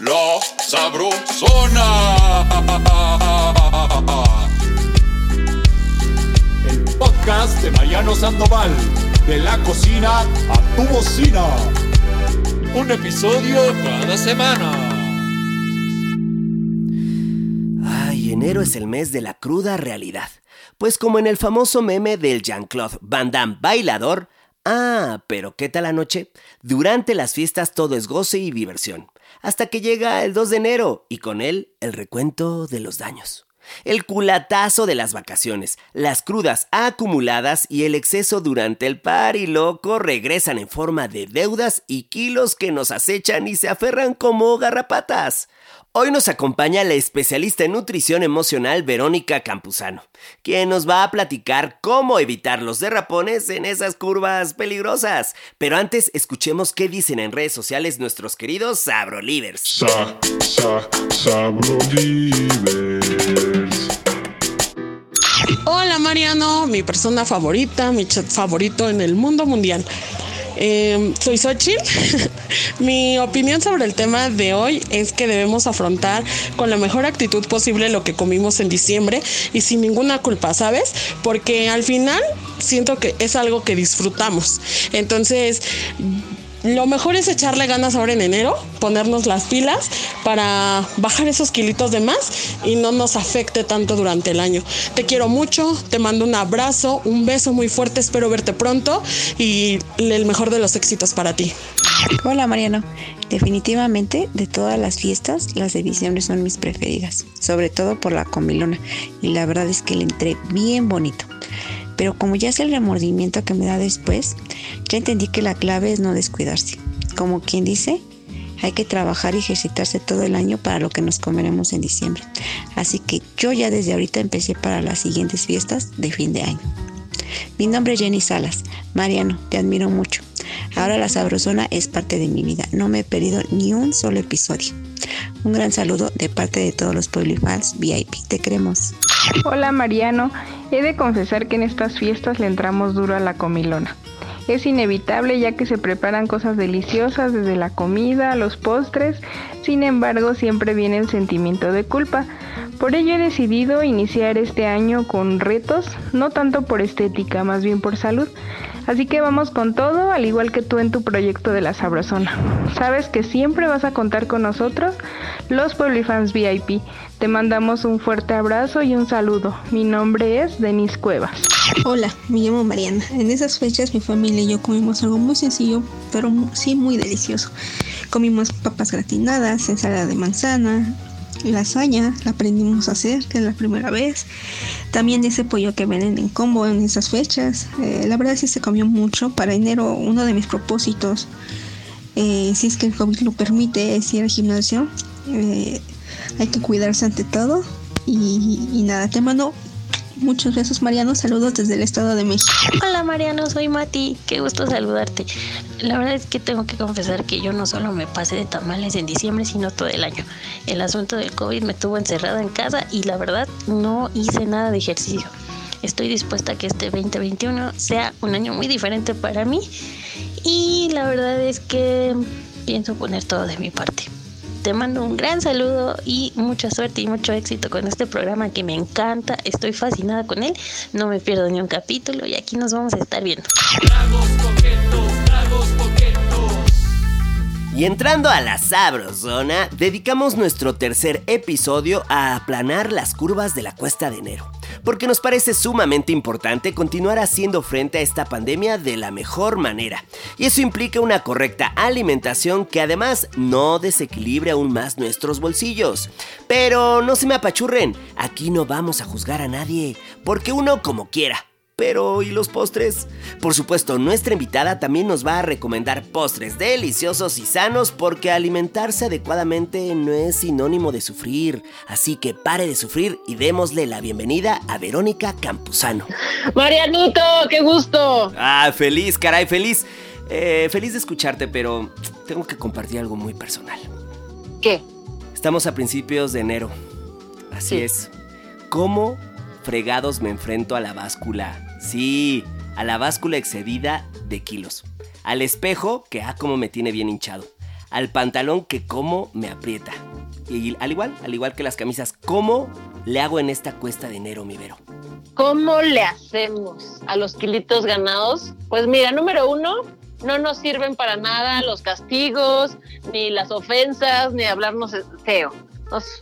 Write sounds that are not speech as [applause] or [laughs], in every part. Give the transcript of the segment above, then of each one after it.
La Sabrosona. El podcast de Mariano Sandoval. De la cocina a tu bocina. Un episodio cada semana. Ay, enero es el mes de la cruda realidad. Pues como en el famoso meme del Jean-Claude Van Damme bailador, ah, pero ¿qué tal la noche? Durante las fiestas todo es goce y diversión, hasta que llega el 2 de enero y con él el recuento de los daños. El culatazo de las vacaciones, las crudas acumuladas y el exceso durante el par y loco regresan en forma de deudas y kilos que nos acechan y se aferran como garrapatas. Hoy nos acompaña la especialista en nutrición emocional Verónica Campuzano, quien nos va a platicar cómo evitar los derrapones en esas curvas peligrosas. Pero antes escuchemos qué dicen en redes sociales nuestros queridos Sabrolivers. Sa, sa, Sabrolivers. Hola Mariano, mi persona favorita, mi chat favorito en el mundo mundial. Eh, soy Xochitl. [laughs] Mi opinión sobre el tema de hoy es que debemos afrontar con la mejor actitud posible lo que comimos en diciembre y sin ninguna culpa, ¿sabes? Porque al final siento que es algo que disfrutamos. Entonces, lo mejor es echarle ganas ahora en enero, ponernos las pilas para bajar esos kilitos de más y no nos afecte tanto durante el año. Te quiero mucho, te mando un abrazo, un beso muy fuerte, espero verte pronto y el mejor de los éxitos para ti. Hola Mariano, definitivamente de todas las fiestas las de diciembre son mis preferidas, sobre todo por la comilona y la verdad es que le entré bien bonito. Pero como ya es el remordimiento que me da después, ya entendí que la clave es no descuidarse. Como quien dice, hay que trabajar y ejercitarse todo el año para lo que nos comeremos en diciembre. Así que yo ya desde ahorita empecé para las siguientes fiestas de fin de año. Mi nombre es Jenny Salas. Mariano, te admiro mucho. Ahora la sabrosona es parte de mi vida. No me he perdido ni un solo episodio. Un gran saludo de parte de todos los fans VIP. Te queremos. Hola Mariano, he de confesar que en estas fiestas le entramos duro a la comilona. Es inevitable ya que se preparan cosas deliciosas desde la comida, los postres, sin embargo siempre viene el sentimiento de culpa. Por ello he decidido iniciar este año con retos, no tanto por estética, más bien por salud. Así que vamos con todo, al igual que tú en tu proyecto de la Sabrosona. Sabes que siempre vas a contar con nosotros, los Fans VIP. Te mandamos un fuerte abrazo y un saludo. Mi nombre es Denise Cuevas. Hola, me llamo Mariana. En esas fechas mi familia y yo comimos algo muy sencillo, pero sí muy delicioso. Comimos papas gratinadas, ensalada de manzana, lasaña, la aprendimos a hacer, que es la primera vez. También ese pollo que venden en combo en esas fechas. Eh, la verdad sí se comió mucho. Para enero uno de mis propósitos, eh, si es que el COVID lo permite, es ir al gimnasio. Eh, hay que cuidarse ante todo. Y, y nada, te mando Muchos besos, Mariano. Saludos desde el Estado de México. Hola, Mariano. Soy Mati. Qué gusto saludarte. La verdad es que tengo que confesar que yo no solo me pasé de tamales en diciembre, sino todo el año. El asunto del COVID me tuvo encerrada en casa y la verdad no hice nada de ejercicio. Estoy dispuesta a que este 2021 sea un año muy diferente para mí y la verdad es que pienso poner todo de mi parte te mando un gran saludo y mucha suerte y mucho éxito con este programa que me encanta. Estoy fascinada con él. No me pierdo ni un capítulo y aquí nos vamos a estar viendo. Y entrando a la sabrosona, dedicamos nuestro tercer episodio a aplanar las curvas de la cuesta de enero, porque nos parece sumamente importante continuar haciendo frente a esta pandemia de la mejor manera. Y eso implica una correcta alimentación que además no desequilibre aún más nuestros bolsillos. Pero no se me apachurren, aquí no vamos a juzgar a nadie, porque uno como quiera. Pero, ¿y los postres? Por supuesto, nuestra invitada también nos va a recomendar postres deliciosos y sanos porque alimentarse adecuadamente no es sinónimo de sufrir. Así que pare de sufrir y démosle la bienvenida a Verónica Campuzano. Marianito, qué gusto. Ah, feliz, caray, feliz. Eh, feliz de escucharte, pero tengo que compartir algo muy personal. ¿Qué? Estamos a principios de enero. Así es. ¿Cómo fregados me enfrento a la báscula Sí, a la báscula excedida de kilos. Al espejo, que ah, como me tiene bien hinchado. al pantalón que como me aprieta. Y al igual, al igual que las camisas, ¿cómo le hago en esta cuesta de enero, mi Vero? ¿Cómo le hacemos a los kilitos ganados? Pues mira, número uno, no nos sirven para nada los castigos, ni las ofensas, ni hablarnos feo.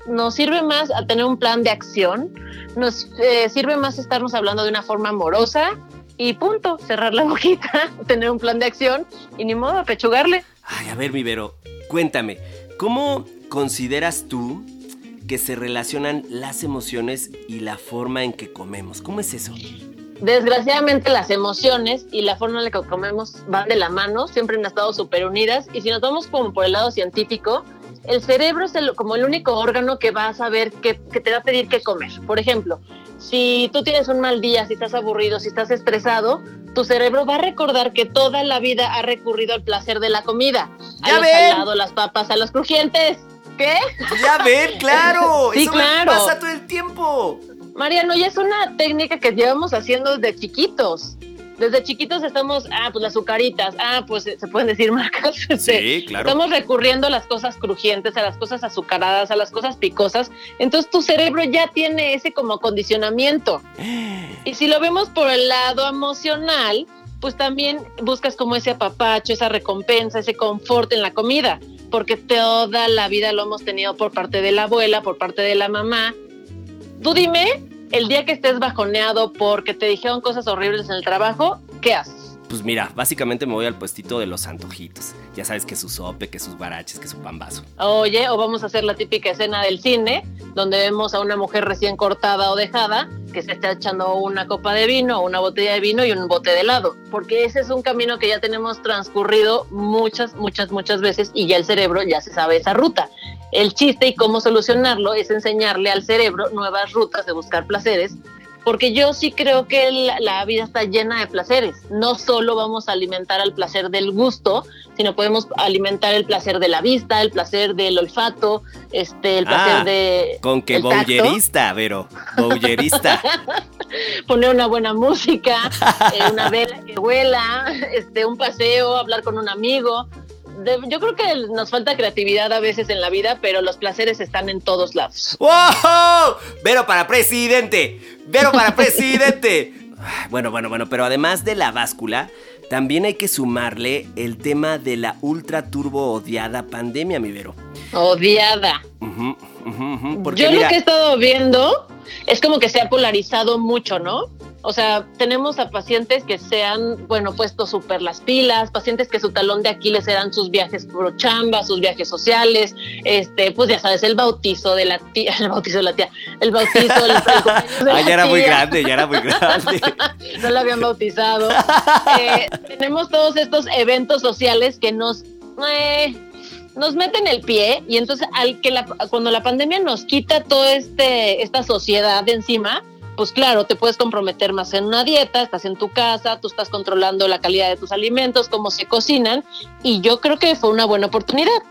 Nos, sirve más a tener un plan de acción, nos eh, sirve más estarnos hablando de una forma amorosa y punto, cerrar la [laughs] boquita, tener un plan de acción y ni modo, apechugarle. Ay, a ver, mi Vero, cuéntame, ¿cómo consideras tú que se relacionan las emociones y la forma en que comemos? ¿Cómo es eso? Desgraciadamente las emociones y la forma en la que comemos van de la mano, siempre han estado súper unidas y si nos vamos como por el lado científico, el cerebro es como el único órgano que va a saber que, que te va a pedir qué comer. Por ejemplo, si tú tienes un mal día, si estás aburrido, si estás estresado, tu cerebro va a recordar que toda la vida ha recurrido al placer de la comida. A los salados, las papas, a los crujientes. ¿Qué? Ya ven, claro. sí, Eso claro. Pasa todo el tiempo. Mariano, ya es una técnica que llevamos haciendo desde chiquitos. Desde chiquitos estamos, ah, pues las azucaritas, ah, pues se pueden decir marcas. [laughs] Sí, claro. Estamos recurriendo a las cosas crujientes, a las cosas azucaradas, a las cosas picosas. Entonces tu cerebro ya tiene ese como condicionamiento. Y si lo vemos por el lado emocional, pues también buscas como ese apapacho, esa recompensa, ese confort en la comida, porque toda la vida lo hemos tenido por parte de la abuela, por parte de la mamá. Tú dime, el día que estés bajoneado porque te dijeron cosas horribles en el trabajo, ¿qué haces? Pues mira, básicamente me voy al puestito de los antojitos. Ya sabes que su sope, que sus baraches, que su pambazo. Oye, o vamos a hacer la típica escena del cine, donde vemos a una mujer recién cortada o dejada que se está echando una copa de vino, una botella de vino y un bote de helado. Porque ese es un camino que ya tenemos transcurrido muchas, muchas, muchas veces y ya el cerebro ya se sabe esa ruta. El chiste y cómo solucionarlo es enseñarle al cerebro nuevas rutas de buscar placeres porque yo sí creo que la, la, vida está llena de placeres. No solo vamos a alimentar al placer del gusto, sino podemos alimentar el placer de la vista, el placer del olfato, este, el placer ah, de. Con que bowlerista, Vero. Bowlerista. [laughs] Poner una buena música, [laughs] eh, una vela que huela, este, un paseo, hablar con un amigo. De, yo creo que nos falta creatividad a veces en la vida, pero los placeres están en todos lados. ¡Wow! Vero para presidente. Vero para [laughs] presidente. Bueno, bueno, bueno, pero además de la báscula, también hay que sumarle el tema de la ultra turbo odiada pandemia, mi Vero. Odiada. Uh -huh, uh -huh, porque Yo mira, lo que he estado viendo es como que se ha polarizado mucho, ¿no? O sea, tenemos a pacientes que se han, bueno, puesto súper las pilas, pacientes que su talón de Aquiles eran sus viajes por chamba, sus viajes sociales, este, pues ya sabes, el bautizo de la tía, [laughs] el bautizo de la tía, el bautizo del el [laughs] Ah, ya era muy grande, ya era muy grande. [laughs] no la habían bautizado. Eh, tenemos todos estos eventos sociales que nos, eh, nos meten el pie y entonces al que la, cuando la pandemia nos quita toda este, esta sociedad de encima, pues claro, te puedes comprometer más en una dieta, estás en tu casa, tú estás controlando la calidad de tus alimentos, cómo se cocinan, y yo creo que fue una buena oportunidad.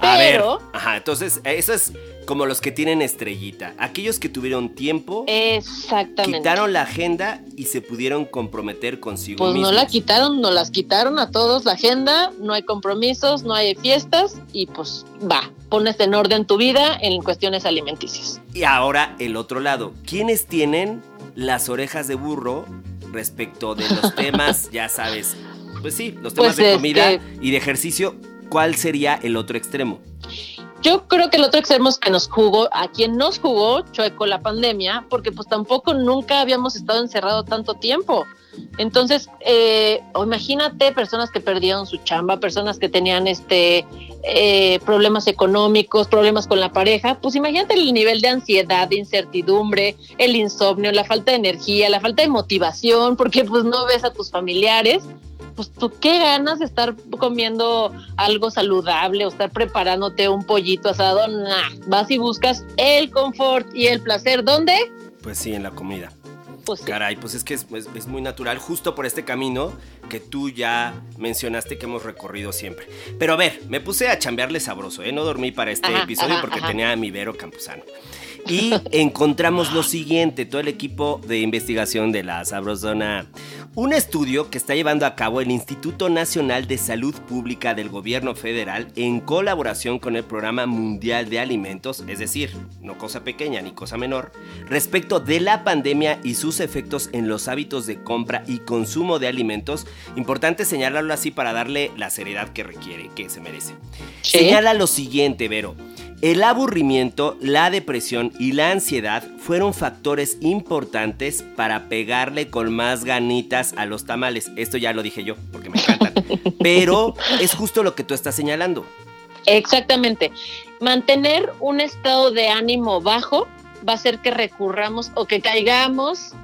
A Pero, ver, ajá, entonces, eso es como los que tienen estrellita. Aquellos que tuvieron tiempo, exactamente. quitaron la agenda y se pudieron comprometer consigo Pues mismos. no la quitaron, no las quitaron a todos la agenda, no hay compromisos, no hay fiestas, y pues va, pones en orden tu vida en cuestiones alimenticias. Y ahora el otro lado. ¿Quiénes tienen las orejas de burro respecto de los [laughs] temas, ya sabes? Pues sí, los temas Pues de comida y de ejercicio. ¿Cuál sería el otro extremo? Yo creo que el otro extremo es que nos jugó, a quien nos jugó chueco la pandemia, porque pues tampoco nunca habíamos estado encerrado tanto tiempo. Entonces, eh, imagínate personas que perdieron su chamba, personas que tenían este eh, problemas económicos, problemas con la pareja, pues imagínate el nivel de ansiedad, de incertidumbre, el insomnio, la falta de energía, la falta de motivación, porque pues no ves a tus familiares pues tú qué ganas de estar comiendo algo saludable o estar preparándote un pollito asado, nah, vas y buscas el confort y el placer, ¿dónde? Pues sí, en la comida. Pues sí. Caray, pues es que es, es- es muy natural, justo por este camino que tú ya mencionaste que hemos recorrido siempre. Pero a ver, me puse a chambearle sabroso, ¿eh? No dormí para este Ajá, episodio ajá, porque ajá. tenía a mi Vero Campuzano. Y encontramos lo siguiente, todo el equipo de investigación de la Sabrosona. Un estudio que está llevando a cabo el Instituto Nacional de Salud Pública del Gobierno Federal en colaboración con el Programa Mundial de Alimentos, es decir, no cosa pequeña ni cosa menor, respecto de la pandemia y sus efectos en los hábitos de compra y consumo de alimentos. Importante señalarlo así para darle la seriedad que requiere, que se merece. Señala lo siguiente, Vero. El aburrimiento, la depresión y la ansiedad fueron factores importantes para pegarle con más ganitas a los tamales. Esto ya lo dije yo, porque me encantan. [laughs] Pero es justo lo que tú estás señalando. Exactamente. Mantener un estado de ánimo bajo va a hacer que recurramos o que caigamos,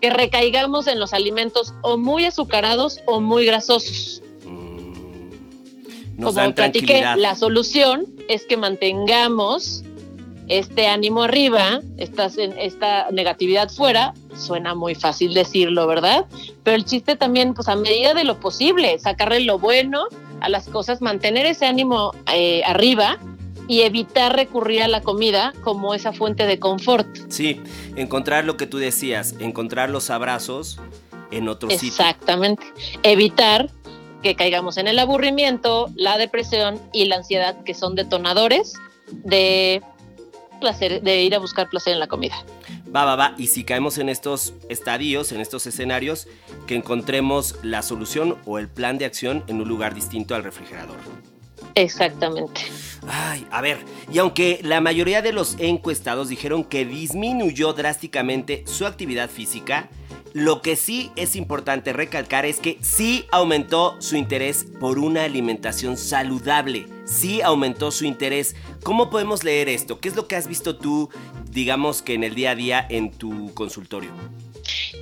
que recaigamos en los alimentos o muy azucarados o muy grasosos. Nos Como dan platiqué, la solución es que mantengamos este ánimo arriba, esta, esta negatividad fuera. Suena muy fácil decirlo, ¿verdad? Pero el chiste también, pues a medida de lo posible, sacarle lo bueno a las cosas, mantener ese ánimo eh, arriba y evitar recurrir a la comida como esa fuente de confort. Sí, encontrar lo que tú decías, encontrar los abrazos en otro sitio. Exactamente. Evitar que caigamos en el aburrimiento, la depresión y la ansiedad, que son detonadores de placer, de ir a buscar placer en la comida. Va, va, va. Y si caemos en estos estadios, en estos escenarios, que encontremos la solución o el plan de acción en un lugar distinto al refrigerador. Exactamente. Ay, a ver, y aunque la mayoría de los encuestados dijeron que disminuyó drásticamente su actividad física, lo que sí es importante recalcar es que sí aumentó su interés por una alimentación saludable. Sí aumentó su interés. ¿Cómo podemos leer esto? ¿Qué es lo que has visto tú, digamos que en el día a día en tu consultorio?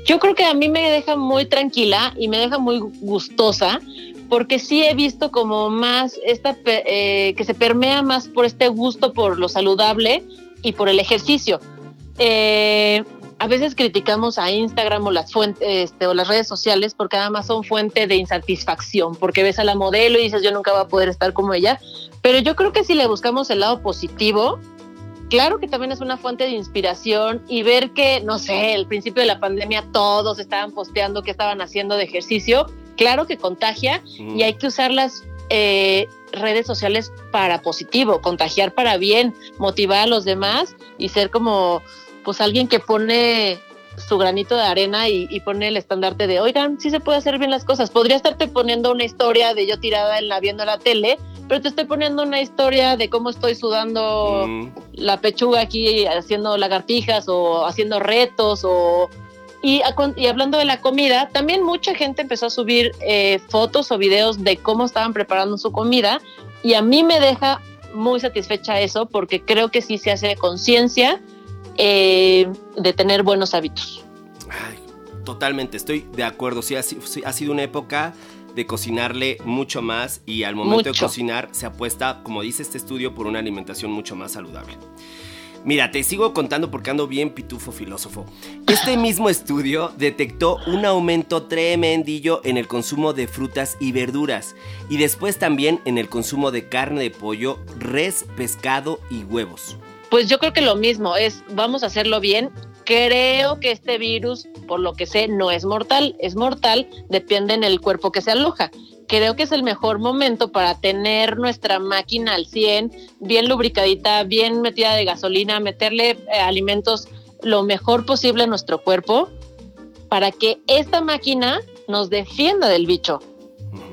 Yo creo que a mí me deja muy tranquila y me deja muy gustosa porque sí he visto como más esta eh, que se permea más por este gusto por lo saludable y por el ejercicio. Eh, a veces criticamos a Instagram o las fuentes este, o las redes sociales porque además son fuente de insatisfacción, porque ves a la modelo y dices yo nunca voy a poder estar como ella, pero yo creo que si le buscamos el lado positivo, claro que también es una fuente de inspiración y ver que, no sé, al principio de la pandemia todos estaban posteando que estaban haciendo de ejercicio, claro que contagia y hay que usar las eh, redes sociales para positivo, contagiar para bien, motivar a los demás y ser como pues alguien que pone su granito de arena y, y, pone el estandarte de, oigan, sí se puede hacer bien las cosas. Podría estarte poniendo una historia de yo tirada en la viendo la tele, pero te estoy poniendo una historia de cómo estoy sudando mm. la pechuga aquí haciendo lagartijas o haciendo retos o y, y, hablando de la comida, también mucha gente empezó a subir eh, fotos o videos de cómo estaban preparando su comida y a mí me deja muy satisfecha eso porque creo que sí se hace conciencia eh, de tener buenos hábitos. Ay, totalmente, estoy de acuerdo. Sí ha, sí, ha, sido una época de cocinarle mucho más y al momento mucho. de cocinar se apuesta, como dice este estudio, por una alimentación mucho más saludable. Mira, te sigo contando porque ando bien pitufo filósofo. Este [laughs] mismo estudio detectó un aumento tremendillo en el consumo de frutas y verduras y después también en el consumo de carne de pollo, res, pescado y huevos. Pues yo creo que lo mismo es, vamos a hacerlo bien. Creo que este virus, por lo que sé, no es mortal. Es mortal, depende en el cuerpo que se aloja. Creo que es el mejor momento para tener nuestra máquina al 100, bien lubricadita, bien metida de gasolina, meterle eh, alimentos lo mejor posible a nuestro cuerpo para que esta máquina nos defienda del bicho.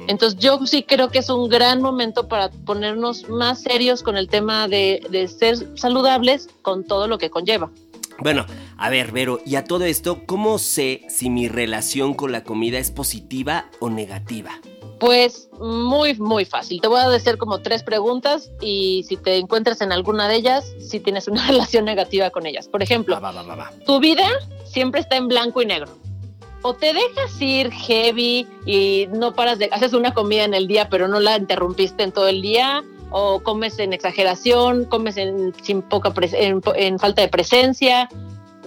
Entonces yo sí creo que es un gran momento para ponernos más serios con el tema de, de, ser saludables con todo lo que conlleva. Bueno, a ver, Vero, y a todo esto, ¿cómo sé si mi relación con la comida es positiva o negativa? Pues muy, muy fácil. Te voy a decir como tres preguntas y si te encuentras en alguna de ellas, si tienes una [laughs] relación negativa con ellas. Por ejemplo, va, va, va, tu vida siempre está en blanco y negro o te dejas ir heavy y no paras de haces una comida en el día pero no la interrumpiste en todo el día o comes en exageración comes en sin poca en, en, falta de presencia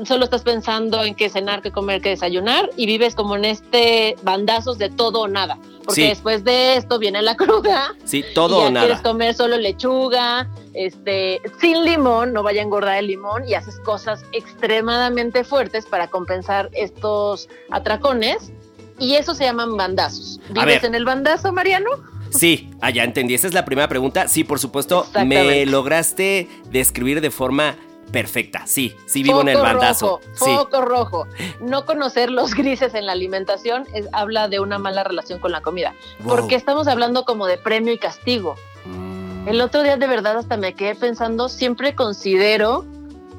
solo estás pensando en qué cenar, qué comer, qué desayunar y vives como en este bandazos de todo o nada. Porque Sí. después de esto viene la [laughs] cruda. Sí, todo y ya o nada. quieres comer solo lechuga, este, sin limón, no vaya a engordar el limón y haces cosas extremadamente fuertes para compensar estos atracones. Y eso se llaman bandazos. ¿Vives en el bandazo, Mariano? Sí, ah, ya entendí. Esa es la primera pregunta. Sí, por supuesto, me lograste describir de forma perfecta. Sí, sí vivo en el Foco bandazo. Rojo, Sí. Foco rojo. No conocer los grises en la alimentación es- habla de una mala relación con la comida. Wow. Porque estamos hablando como de premio y castigo. Mm, El otro día de verdad hasta me quedé pensando, siempre considero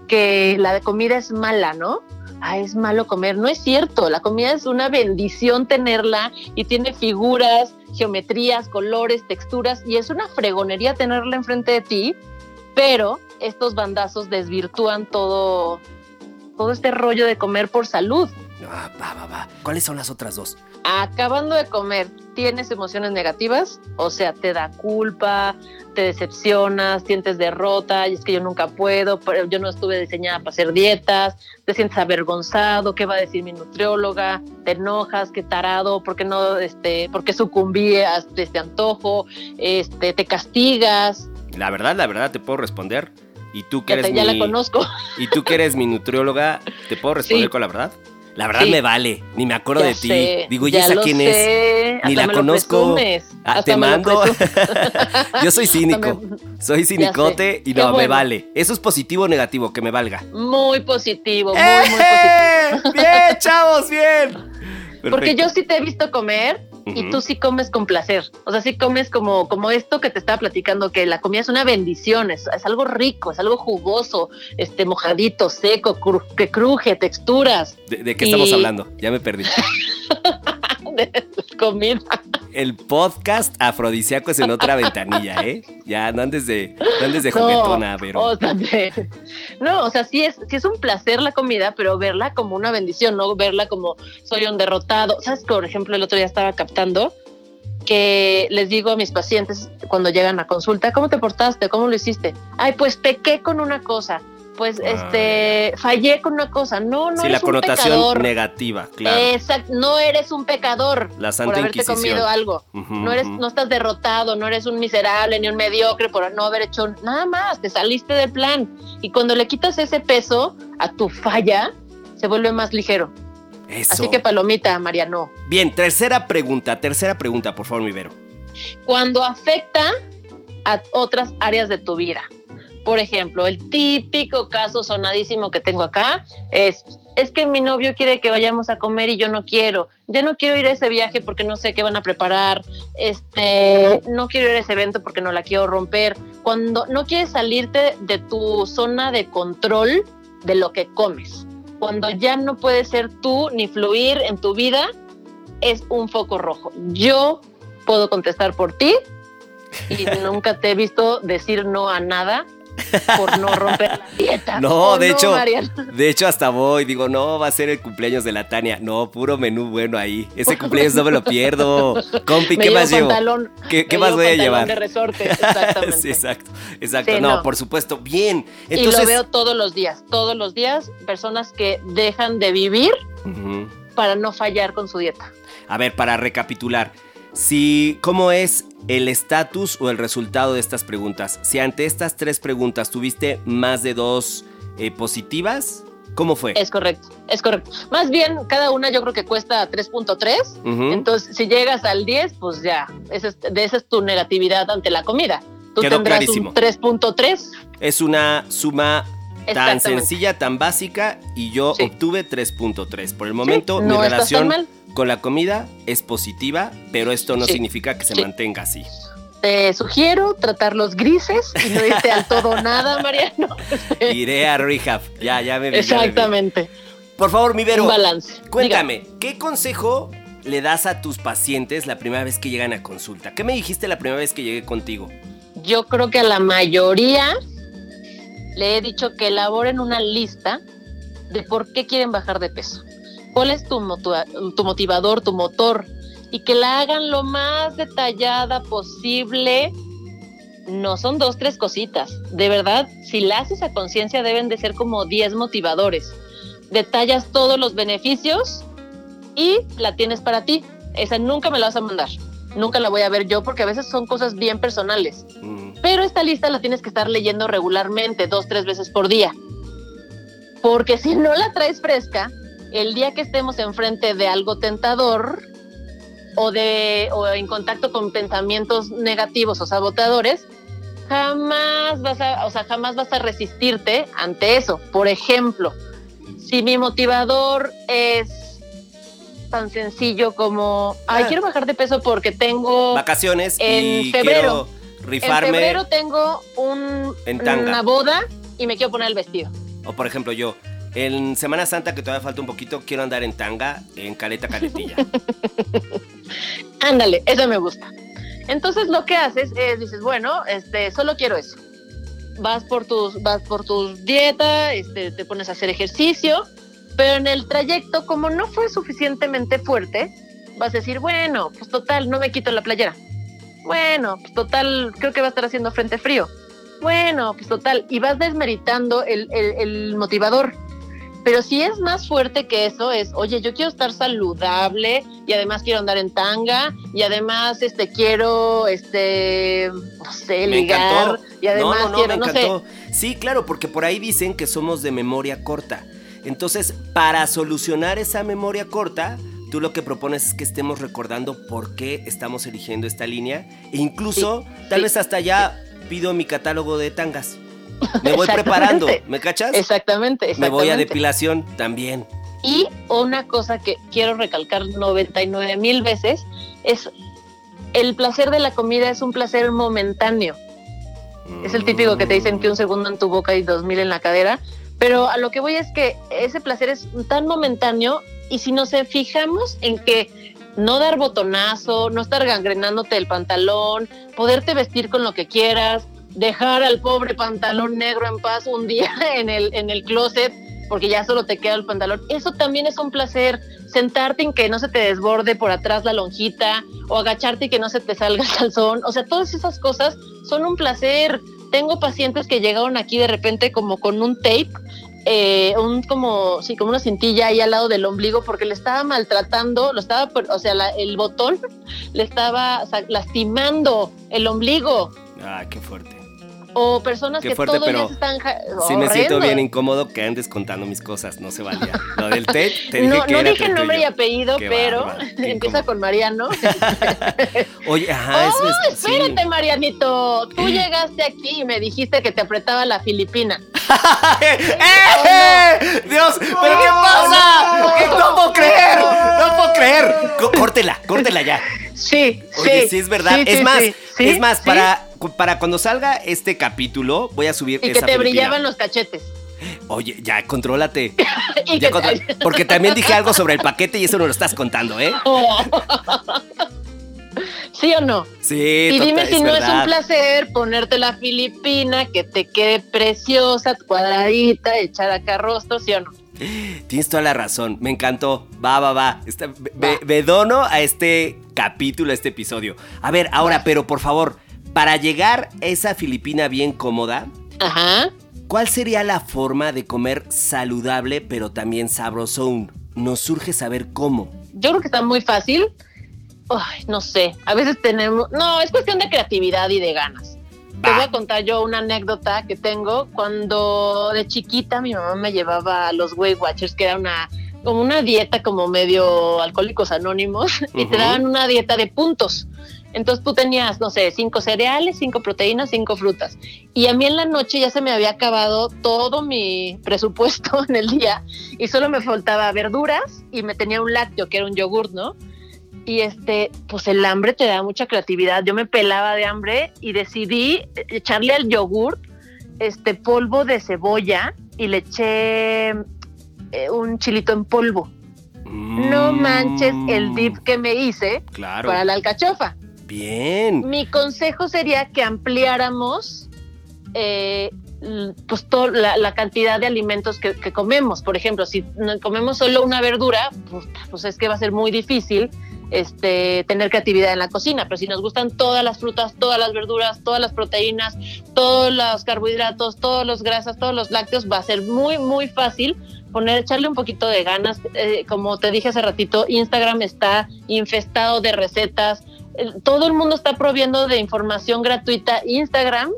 que la comida es mala, ¿no? Ah, es malo comer. No es cierto, la comida es una bendición tenerla y tiene figuras, geometrías, colores, texturas y es una fregonería tenerla enfrente de ti, pero estos bandazos desvirtúan todo, todo este rollo de comer por salud. ah, va, va, va. ¿Cuáles son las otras dos? Acabando de comer, ¿tienes emociones negativas? O sea, te da culpa, te decepcionas, sientes derrota, y es que yo nunca puedo, pero yo no estuve diseñada para hacer dietas, te sientes avergonzado, ¿qué va a decir mi nutrióloga? Te enojas, qué tarado, ¿por qué no, este, por qué sucumbí a este antojo? Este, te castigas, La verdad, la verdad, te puedo responder. Y tú que eres ya mi... la conozco. Y tú que eres mi nutrióloga, ¿te puedo responder Sí. con la verdad? La verdad Sí. me vale, ni me acuerdo Ya de ti. sé, Digo, ¿y ya esa quién sé, es? Ni hasta la conozco. Ah, te mando. [laughs] Yo soy cínico. me- Soy cinicote y no, me vale. ¿Eso es positivo o negativo? Que me valga. Muy positivo, muy, ¡Eh! muy positivo. ¡Bien, chavos! ¡Bien! [laughs] Porque yo sí te he visto comer y tú sí comes con placer. O sea, sí comes como, como esto que te estaba platicando, que la comida es una bendición, es, es algo rico, es algo jugoso, este mojadito, seco, cru- que cruje, texturas ¿De, de qué estamos hablando? Ya me perdí. [laughs] de comida. El podcast afrodisíaco es en otra ventanilla, ¿eh? Ya no andes de, no andes de juguetona, pero. o sea, te- no, o sea, sí es, sí es un placer la comida, pero verla como una bendición, no verla como soy un derrotado. ¿Sabes? Por ejemplo, el otro día estaba captando que les digo a mis pacientes cuando llegan a consulta, ¿cómo te portaste? ¿Cómo lo hiciste? Ay, pues pequé con una cosa. Pues este, fallé con una cosa. No, no sí, eres la un connotación pecador. negativa, claro. Exacto, no eres un pecador La por Santa haberte Inquisición. comido algo. No eres, no estás derrotado, no eres un miserable ni un mediocre por no haber hecho nada más, te saliste del plan. Y cuando le quitas ese peso a tu falla, se vuelve más ligero. Eso. Así que palomita, Mariano. Bien, tercera pregunta, tercera pregunta, por favor, mi Vero. Cuando afecta a otras áreas de tu vida. Por ejemplo, el típico caso sonadísimo que tengo acá es, es que mi novio quiere que vayamos a comer y yo no quiero. Ya no quiero ir a ese viaje porque no sé qué van a preparar. Este, no quiero ir a ese evento porque no la quiero romper. Cuando no quieres salirte de tu zona de control de lo que comes. Cuando ya no puedes ser tú ni fluir en tu vida, es un foco rojo. Yo puedo contestar por ti y [laughs] nunca te he visto decir no a nada por no romper la dieta. No, ¿O de hecho, Mariana? de hecho hasta voy, digo, no, va a ser el cumpleaños de la Tania. No, puro menú bueno ahí. Ese cumpleaños no me lo pierdo. Compi, Me ¿qué llevo más llevo? pantalón- ¿Qué, qué me más llevo voy a llevar? de resorte, [laughs] exactamente. sí, exacto, exacto. Sí, no, no. por supuesto. Bien. y lo veo todos los días, todos los días, personas que dejan de vivir para no fallar con su dieta. A ver, para recapitular. Si, ¿cómo es el estatus o el resultado de estas preguntas? Si ante estas tres preguntas tuviste más de dos eh, positivas, ¿cómo fue? Es correcto, es correcto. Más bien, cada una yo creo que cuesta 3.3. Ujú. Entonces, si llegas al 10, pues ya, esa es, de esa es tu negatividad ante la comida. Tú Quedó tendrás clarísimo. un 3.3. Es una suma tan sencilla, tan básica y yo Sí. obtuve 3.3. Por el momento, Sí, mi no estás relación. Con la comida es positiva, pero esto no Sí. significa que se Sí. mantenga así. Te sugiero tratar los grises y no irte al todo nada, [laughs] Mariano. Iré a rehab. Ya, ya me vi, ya me vi. Exactamente. Por favor, mi Vero. Un balance. Cuéntame, ¿qué consejo le das a tus pacientes la primera vez que llegan a consulta? ¿Qué me dijiste la primera vez que llegué contigo? Yo creo que a la mayoría le he dicho que elaboren una lista de por qué quieren bajar de peso. ¿Cuál es tu, tu motivador, tu motor? Y que la hagan lo más detallada posible. No son dos, tres cositas. De verdad, si la haces a conciencia, deben de ser como 10 motivadores. detallas todos los beneficios y la tienes para ti. Esa nunca me la vas a mandar. Nunca la voy a ver yo porque a veces son cosas bien personales. Mm, Pero esta lista la tienes que estar leyendo regularmente, dos, tres veces por día. Porque si no la traes fresca, el día que estemos enfrente de algo tentador o, de, o en contacto con pensamientos negativos o saboteadores, jamás vas a, o sea, jamás vas a resistirte ante eso. Por ejemplo, si mi motivador es tan sencillo como, ay, Ah. quiero bajar de peso porque tengo Vacaciones en y febrero. quiero rifarme. en febrero tengo un, En tanga. una boda y me quiero poner el vestido. O por ejemplo yo, en Semana Santa que todavía falta un poquito, quiero andar en tanga, en caleta caletilla. [laughs] Ándale, eso me gusta. Entonces lo que haces es, dices, bueno, este, solo quiero eso. Vas por tus, vas por tu dieta, este, te pones a hacer ejercicio, pero en el trayecto, como no fue suficientemente fuerte, vas a decir, bueno, pues total, no me quito la playera. Bueno, pues total, creo que va a estar haciendo frente frío. Bueno, pues total, y vas desmeritando el, el- el motivador. Pero si es más fuerte que eso, es, oye, yo quiero estar saludable y además quiero andar en tanga y además este quiero, este, no sé, ligar y además no, no, quiero, me sé. encantó. Sí, claro, porque por ahí dicen que somos de memoria corta. Entonces, para solucionar esa memoria corta, tú lo que propones es que estemos recordando por qué estamos eligiendo esta línea. E incluso, tal sí, vez hasta ya pido mi catálogo de tangas. Me voy preparando, ¿me cachas? Exactamente, Me voy a depilación también. Y una cosa que quiero recalcar 99 mil veces es el placer de la comida es un placer momentáneo. Es el típico que te dicen que un segundo en tu boca y dos mil en la cadera. Pero a lo que voy es que ese placer es tan momentáneo y si nos fijamos en que no dar botonazo, no estar gangrenándote el pantalón, poderte vestir con lo que quieras, dejar al pobre pantalón negro en paz un día [laughs] en el, en el closet porque ya solo te queda el pantalón. Eso también es un placer. Sentarte en que no se te desborde por atrás la lonjita o agacharte y que no se te salga el calzón. O sea, todas esas cosas son un placer. Tengo pacientes que llegaron aquí de repente como con un tape, eh, un como, sí, como una cintilla ahí al lado del ombligo porque le estaba maltratando, lo estaba, o sea, la- el botón [laughs] le estaba lastimando el ombligo. Ah, qué fuerte. O personas Qué que fuerte, todo pero se están... Sí me siento bien incómodo que andes contando mis cosas, no se valía. Lo del TED, te dije no, que no era dije nombre y apellido, Qué pero [laughs] empieza con Mariano. [laughs] Oye, ajá, eso ¡Oh, es. sí. espérate, Marianito! Tú llegaste aquí y me dijiste que te apretaba la filipina. [laughs] ¡Eh! ¡Dios! ¿Pero qué pasa? ¿Qué? No puedo creer, no puedo creer. Córtela, córtela ya. Sí, Oye, sí. sí, es verdad. sí, es sí, más, es más, para, para cuando salga este capítulo, voy a subir Y que te Filipina. brillaban los cachetes. Oye, ya, contrólate. [laughs] Ya Porque también dije algo sobre el paquete y eso no lo estás contando, ¿eh? [laughs] ¿Sí o no? Sí, Y dime total, si no es un placer ponerte la filipina, que te quede preciosa, cuadradita, echar acá rostro, ¿sí o no? Tienes toda la razón, me encantó. Va, va, va. Está- me, me dono a este capítulo, a este episodio. A ver, ahora, pero por favor, para llegar a esa Filipina bien cómoda, Ajá. ¿cuál sería la forma de comer saludable pero también sabrosón? Nos surge saber cómo. Yo creo que está muy fácil. Ay, no sé, a veces tenemos... No, es cuestión de creatividad y de ganas. Te voy a contar yo una anécdota que tengo. Cuando de chiquita mi mamá me llevaba a los Weight Watchers, que era una como una dieta como medio alcohólicos anónimos, [laughs] y te daban una dieta de puntos. Entonces tú tenías, no sé, cinco cereales, cinco proteínas, cinco frutas. Y a mí en la noche ya se me había acabado todo mi [laughs] presupuesto en el día y solo me faltaba verduras y me tenía un lácteo, que era un yogurt, ¿no? Y este, pues el hambre te da mucha creatividad. Yo me pelaba de hambre y decidí echarle al yogurt este polvo de cebolla y le eché eh, un chilito en polvo. No manches el dip que me hice Mm, Claro. para la alcachofa. Bien. Mi consejo sería que ampliáramos eh, pues la, cantidad de alimentos que, comemos. Por ejemplo, si comemos solo una verdura, pues, pues es que va a ser muy difícil este, tener creatividad en la cocina, pero si nos gustan todas las frutas, todas las verduras, todas las proteínas, todos los carbohidratos, todos los grasas, todos los lácteos, va a ser muy, muy fácil poner, echarle un poquito de ganas. Eh, como te dije hace ratito, Instagram está infestado de recetas. Todo el mundo está proviendo de información gratuita. Instagram,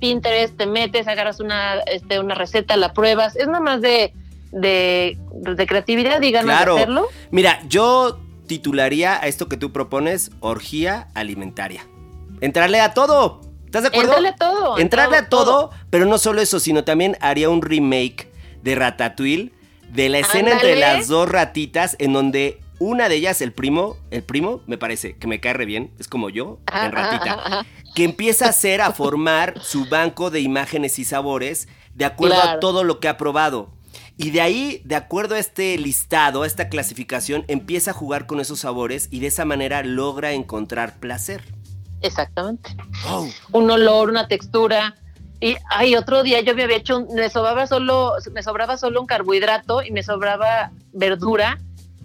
Pinterest, te metes, agarras una, este, una receta, la pruebas. Es nada más de, de, de creatividad ganas de hacerlo. Mira, yo titularía a esto que tú propones orgía alimentaria. Entrarle a todo. ¿Estás de acuerdo? Entrarle a todo. Entrarle a todo, pero no solo eso, sino también haría un remake de Ratatouille de la escena entre las dos ratitas en donde una de ellas, el primo, el primo, me parece que me cae re bien, es como yo, en ratita, que empieza a [laughs] hacer, a formar su banco de imágenes y sabores de acuerdo a todo lo que ha probado. Y de ahí, de acuerdo a este listado, a esta clasificación, empieza a jugar con esos sabores y de esa manera logra encontrar placer. Exactamente. Un olor, una textura. Y ay, otro día yo me había hecho, me sobraba solo, me sobraba solo un carbohidrato y me sobraba verdura.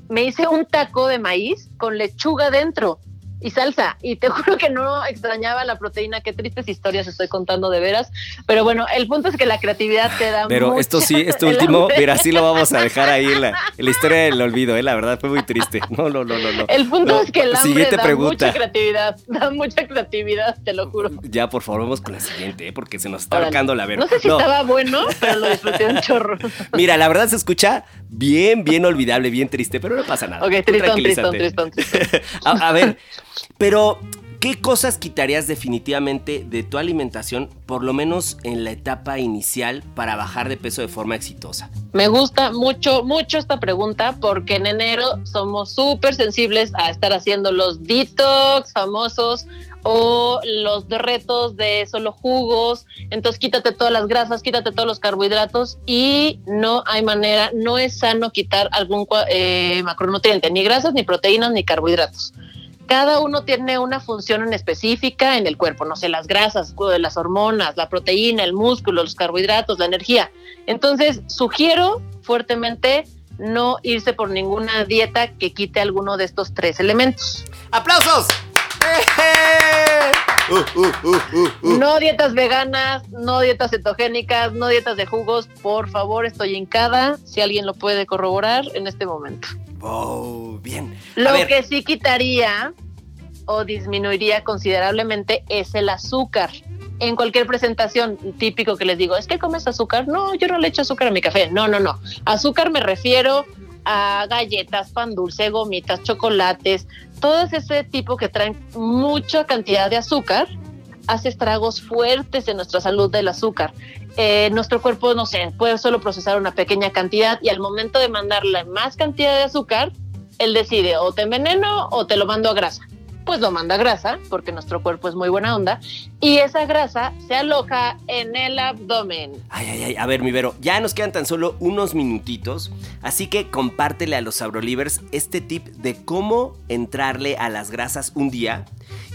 Me hice un taco de maíz con lechuga dentro y salsa. Y te [laughs] juro que no extrañaba la proteína. Qué tristes historias estoy contando de veras. Pero bueno, el punto es que la creatividad te da. Pero esto sí, este [laughs] último, mira, sí lo vamos a dejar ahí en la, historia del olvido, ¿eh? La verdad fue muy triste. No, no, no, no. no. El punto es que el hambre da mucha creatividad. [laughs] Da mucha creatividad, te lo juro. Ya, por favor, vamos con la siguiente, ¿eh? porque se nos está arcando la verdad. No sé si estaba bueno, pero lo disfruté un chorro. Mira, la verdad se escucha bien, bien olvidable, bien triste, pero no pasa nada. Ok, tristón, tristón, tristón, tristón. a ver, pero, ¿qué cosas quitarías definitivamente de tu alimentación, por lo menos en la etapa inicial, para bajar de peso de forma exitosa? Me gusta mucho, mucho esta pregunta porque en enero somos súper sensibles a estar haciendo los detox famosos o los retos de solo jugos, entonces quítate todas las grasas, quítate todos los carbohidratos y no hay manera, no es sano quitar algún eh, macronutriente, ni grasas, ni proteínas, ni carbohidratos cada uno tiene una función en específica en el cuerpo, no sé, las grasas, las hormonas, la proteína, el músculo, los carbohidratos, la energía. Entonces, sugiero fuertemente no irse por ninguna dieta que quite alguno de estos tres elementos. ¡Aplausos! [laughs] Uh, uh, uh, no dietas veganas, no dietas cetogénicas, no dietas de jugos. Por favor, estoy hincada. Si alguien lo puede corroborar en este momento. Oh, bien. Lo que sí quitaría o disminuiría considerablemente es el azúcar. En cualquier presentación típico que les digo, ¿es que comes azúcar? No, yo no le echo azúcar a mi café. No, no, no. Azúcar me refiero a galletas, pan dulce, gomitas, chocolates, todo ese tipo que traen mucha cantidad de azúcar hace estragos fuertes en nuestra salud del azúcar. Eh, nuestro cuerpo, no sé, puede solo procesar una pequeña cantidad y al momento de mandarle más cantidad de azúcar, él decide o te enveneno o te lo mando a grasa. Pues lo manda a grasa, porque nuestro cuerpo es muy buena onda, y esa grasa se aloja en el abdomen. Ay, ay, ay, a ver, mi Vero, ya nos quedan tan solo unos minutitos, así que compártele a los Sabrolivers este tip de cómo entrarle a las grasas un día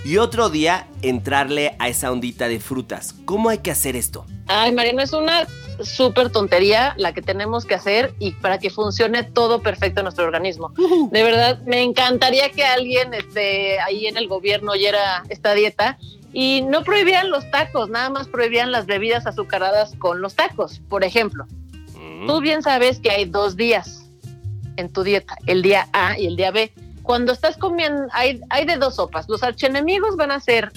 y otro día entrarle a esa ondita de frutas. ¿Cómo hay que hacer esto? Ay, Mariano, es una súper tontería la que tenemos que hacer y para que funcione todo perfecto en nuestro organismo. De verdad, me encantaría que alguien esté ahí en el gobierno oyera esta dieta y no prohibían los tacos, nada más prohibían las bebidas azucaradas con los tacos, por ejemplo. Mm. Tú bien sabes que hay dos días en tu dieta, el día A y el día B cuando estás comiendo, hay, hay de dos sopas. Los archenemigos van a ser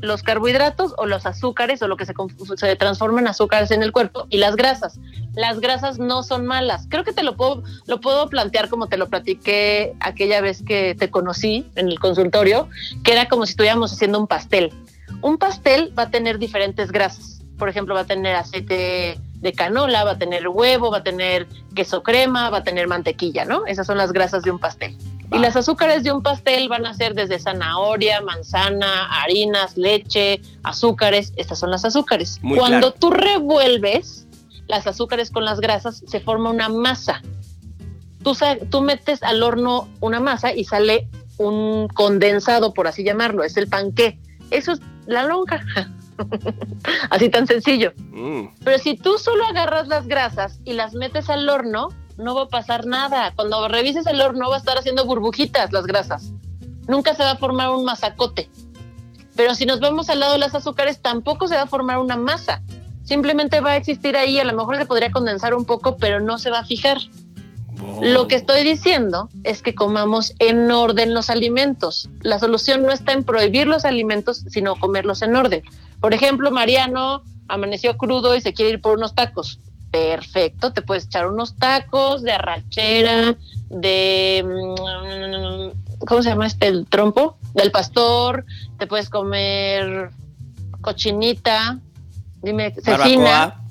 los carbohidratos o los azúcares o lo que se, se transforma en azúcares en el cuerpo y las grasas. Las grasas no son malas. Creo que te lo puedo, lo puedo plantear como te lo platiqué aquella vez que te conocí en el consultorio, que era como si estuviéramos haciendo un pastel. Un pastel va a tener diferentes grasas. Por ejemplo, va a tener aceite de canola, va a tener huevo, va a tener queso crema, va a tener mantequilla, ¿no? Esas son las grasas de un pastel. Y las azúcares de un pastel van a ser desde zanahoria, manzana, harinas, leche, azúcares. Estas son las azúcares. Cuando tú revuelves las azúcares con las grasas, se forma una masa. Tú, tú metes al horno una masa y sale un condensado, por así llamarlo. Es el panqué. Eso es la lonja. [laughs] así tan sencillo. Mm. Pero si tú solo agarras las grasas y las metes al horno, no va a pasar nada. Cuando revises el horno va a estar haciendo burbujitas las grasas. nunca se va a formar un masacote. Pero si nos vamos al lado de las azúcares, tampoco se va a formar una masa. Simplemente va a existir ahí, a lo mejor se podría condensar un poco, pero no se va a fijar. Lo que estoy diciendo es que comamos en orden los alimentos. La solución no está en prohibir los alimentos, sino comerlos en orden. Por ejemplo, Mariano amaneció crudo y se quiere ir por unos tacos. Perfecto, te puedes echar unos tacos de arrachera, de... mm, ¿Cómo se llama este? El trompo, del pastor. Te puedes comer cochinita, dime, cecina, Barbacoa.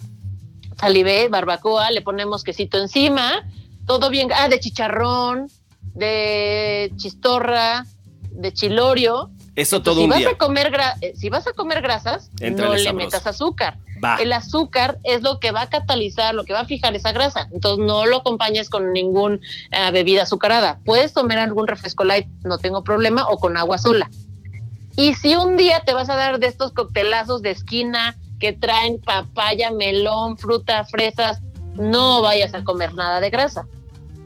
salivé, barbacoa, le ponemos quesito encima, todo bien, ah, de chicharrón, de chistorra, de chilorio. Eso todo si un vas día. a comer eh, si vas a comer grasas, no le sabroso. metas azúcar. Va. El azúcar es lo que va a catalizar, lo que va a fijar esa grasa. Entonces no lo acompañes con ningún eh, bebida azucarada. Puedes tomar algún refresco light, no tengo problema, o con agua sola. Y si un día te vas a dar de estos coctelazos de esquina que traen papaya, melón, fruta, fresas, no vayas a comer nada de grasa.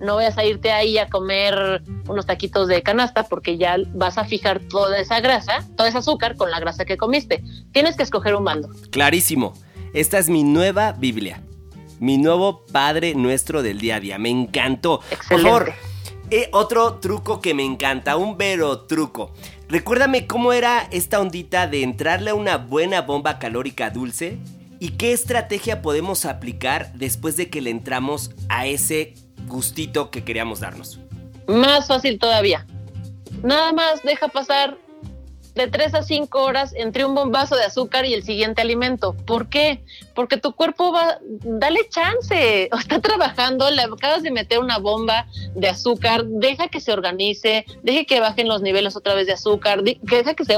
No vayas a irte ahí a comer unos taquitos de canasta porque ya vas a fijar toda esa grasa, todo ese azúcar con la grasa que comiste. Tienes que escoger un bando. Clarísimo. Esta es mi nueva Biblia. Mi nuevo Padre Nuestro del día a día. Me encantó. Por Excelente. favor, eh, otro truco que me encanta, un vero truco. Recuérdame cómo era esta ondita de entrarle a una buena bomba calórica dulce y qué estrategia podemos aplicar después de que le entramos a ese gustito que queríamos darnos. Más fácil todavía. Nada más deja pasar de 3 a 5 horas entre un bombazo de azúcar y el siguiente alimento. ¿Por qué? Porque tu cuerpo va, dale chance, [laughs] está trabajando, le acabas de meter una bomba de azúcar, deja que se organice, deja que bajen los niveles otra vez de azúcar, deja que se,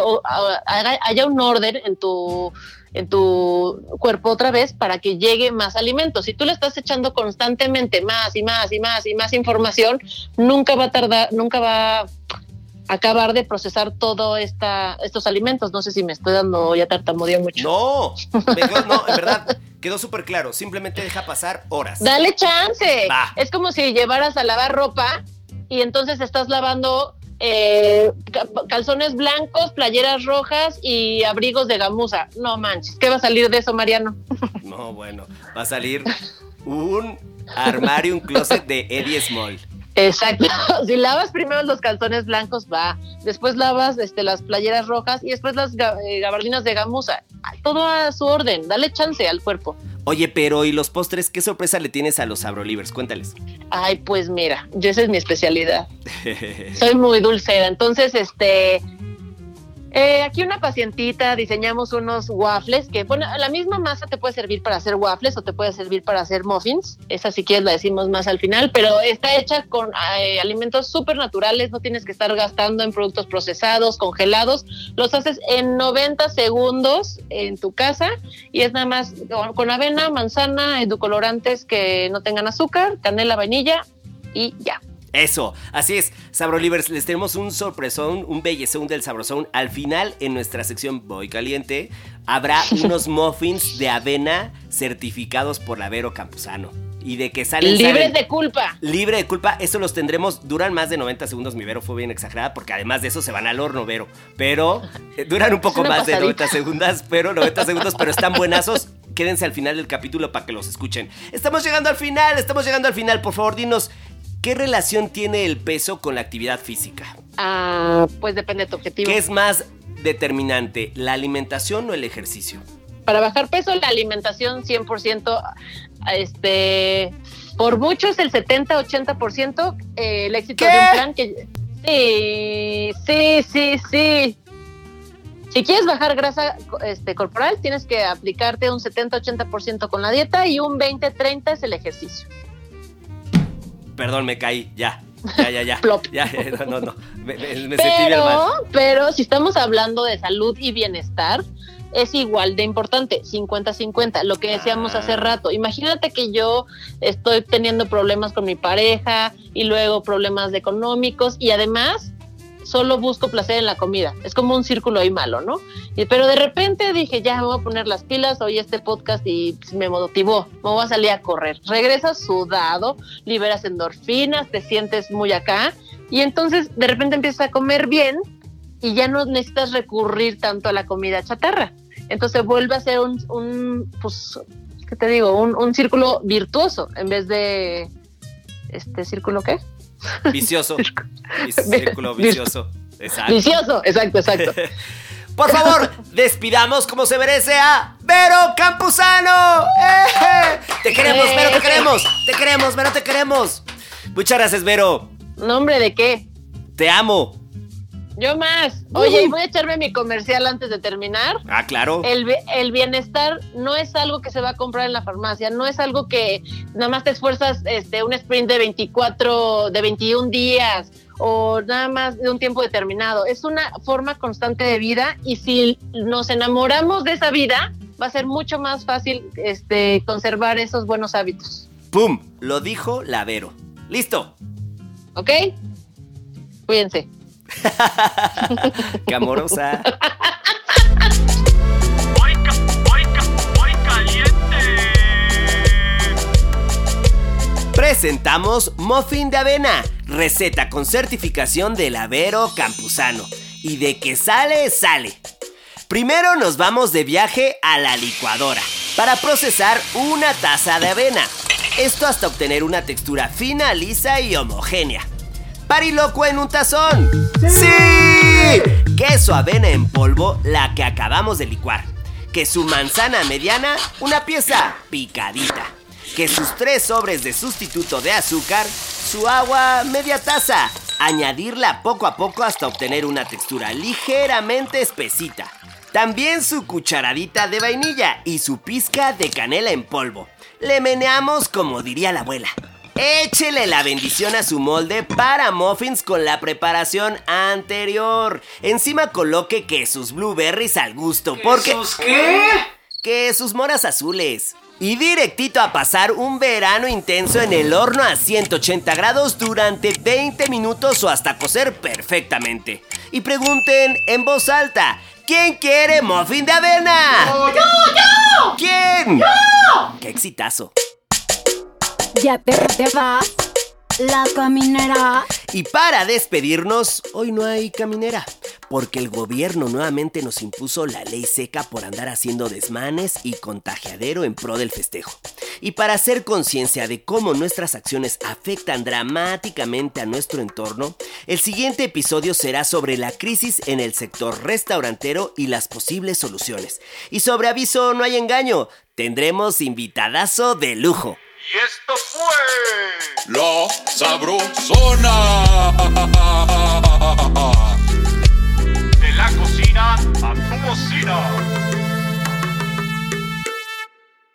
haya un orden en tu en tu cuerpo otra vez para que llegue más alimento. Si tú le estás echando constantemente más y más y más y más información, nunca va a tardar, nunca va a acabar de procesar todo esta, estos alimentos. No sé si me estoy dando ya tartamudeo mucho. No, no, en verdad, quedó súper claro. Simplemente deja pasar horas. Dale chance. Es como si llevaras a lavar ropa y entonces estás lavando eh, ca- calzones blancos, playeras rojas y abrigos de gamuza. No manches, ¿qué va a salir de eso, Mariano? [laughs] No, bueno, va a salir un armario, un closet de Eddie Small. Exacto. [laughs] Si lavas primero los calzones blancos, va. Después lavas este, las playeras rojas y después las eh, gabardinas de gamuza. Todo a su orden. Dale chance al cuerpo. Oye, pero ¿y los postres? ¿Qué sorpresa le tienes a los Sabrolivers? Cuéntales. Ay, pues mira, yo esa es mi especialidad. Soy muy dulcera. Entonces, este. Eh, aquí una pacientita diseñamos unos waffles que, bueno, la misma masa te puede servir para hacer waffles o te puede servir para hacer muffins. Esa si quieres la decimos más al final, pero está hecha con eh, alimentos súper naturales, no tienes que estar gastando en productos procesados, congelados. Los haces en 90 segundos en tu casa y es nada más con, avena, manzana, edulcorantes que no tengan azúcar, canela, vainilla y ya. Eso, así es, Sabrolivers, les tenemos un sorpresón, un bellezón del Sabrosón. Al final, en nuestra sección Voy Caliente, habrá [laughs] unos muffins de avena certificados por la Vero Campuzano. Y de que salen... Libres salen de culpa. Libre de culpa, eso los tendremos, duran más de 90 segundos, mi Vero fue bien exagerada, porque además de eso se van al horno, Vero. Pero [laughs] eh, duran un poco más de pasadita. 90 segundos, pero 90 [laughs] segundos, pero están buenazos. Quédense al final del capítulo para que los escuchen. Estamos llegando al final, estamos llegando al final. Por favor, dinos, ¿qué relación tiene el peso con la actividad física? Ah, pues depende de tu objetivo. ¿Qué es más determinante, la alimentación o el ejercicio? Para bajar peso, la alimentación 100%, este, por mucho es el 70-80% eh, el éxito ¿Qué? de un plan que... Sí, sí, sí, sí. Si quieres bajar grasa este, corporal, tienes que aplicarte un 70-80% con la dieta y un 20-30 es el ejercicio. Perdón, me caí, ya. Ya, ya, ya. [laughs] Plop. Ya, no, no, no. Me, me- me sentí bien mal. Pero, pero si estamos hablando de salud y bienestar, es igual de importante, 50-50, lo que decíamos hace Ah. rato. Imagínate que yo estoy teniendo problemas con mi pareja y luego problemas económicos y además solo busco placer en la comida. Es como un círculo ahí malo, ¿no? Y- pero de repente dije, ya me voy a poner las pilas, oí este podcast y me motivó, me voy a salir a correr. Regresas sudado, liberas endorfinas, te sientes muy acá Y entonces de repente empiezas a comer bien y ya no necesitas recurrir tanto a la comida chatarra. Entonces vuelve a ser un, un pues, ¿qué te digo? Un, un círculo virtuoso en vez de este círculo qué? Vicioso. [laughs] círculo vicioso. Exacto. Vicioso, exacto, exacto. [laughs] Por favor, despidamos como se merece a Vero Campuzano. ¡Eh! Te queremos, Vero, te queremos. Te queremos, Vero, te queremos. Muchas gracias, Vero. ¿Nombre de qué? Te amo. Yo más. Oye, voy a echarme mi comercial antes de terminar. Ah, claro. El, el, bienestar no es algo que se va a comprar en la farmacia, no es algo que nada más te esfuerzas este, un sprint de 24, de 21 días o nada más de un tiempo determinado. Es una forma constante de vida y si nos enamoramos de esa vida, va a ser mucho más fácil este, conservar esos buenos hábitos. ¡Pum! Lo dijo Lavero. ¡Listo! ¿Ok? Cuídense. [laughs] ¡Qué! Presentamos Muffin de Avena, receta con certificación del Avero Campuzano. Y de que sale, sale. Primero nos vamos de viaje a la licuadora para procesar una taza de avena. Esto hasta obtener una textura fina, lisa y homogénea. Pariloco en un tazón. ¡Sí! Queso avena en polvo, la que acabamos de licuar. Que su manzana mediana, una pieza picadita. Que sus tres sobres de sustituto de azúcar, su agua media taza. Añadirla poco a poco hasta obtener una textura ligeramente espesita. También su cucharadita de vainilla y su pizca de canela en polvo. Le meneamos como diría la abuela. Échele la bendición a su molde para muffins con la preparación anterior. Encima coloque que sus blueberries al gusto. porque... ¿Sus qué? Que sus moras azules. Y directito a pasar un verano intenso en el horno a 180 grados durante 20 minutos o hasta cocer perfectamente. Y pregunten en voz alta, ¿quién quiere muffin de avena? ¡Yo, yo, yo! ¿Quién? ¡Yo! ¡Qué exitazo! Ya te, vas. La caminera. Y para despedirnos, hoy no hay caminera, porque el gobierno nuevamente nos impuso la ley seca por andar haciendo desmanes y contagiadero en pro del festejo. Y para hacer conciencia de cómo nuestras acciones afectan dramáticamente a nuestro entorno, el siguiente episodio será sobre la crisis en el sector restaurantero y las posibles soluciones. Y sobre aviso no hay engaño, tendremos invitadazo de lujo. Y esto fue La Sabrosona. De la cocina a tu bocina.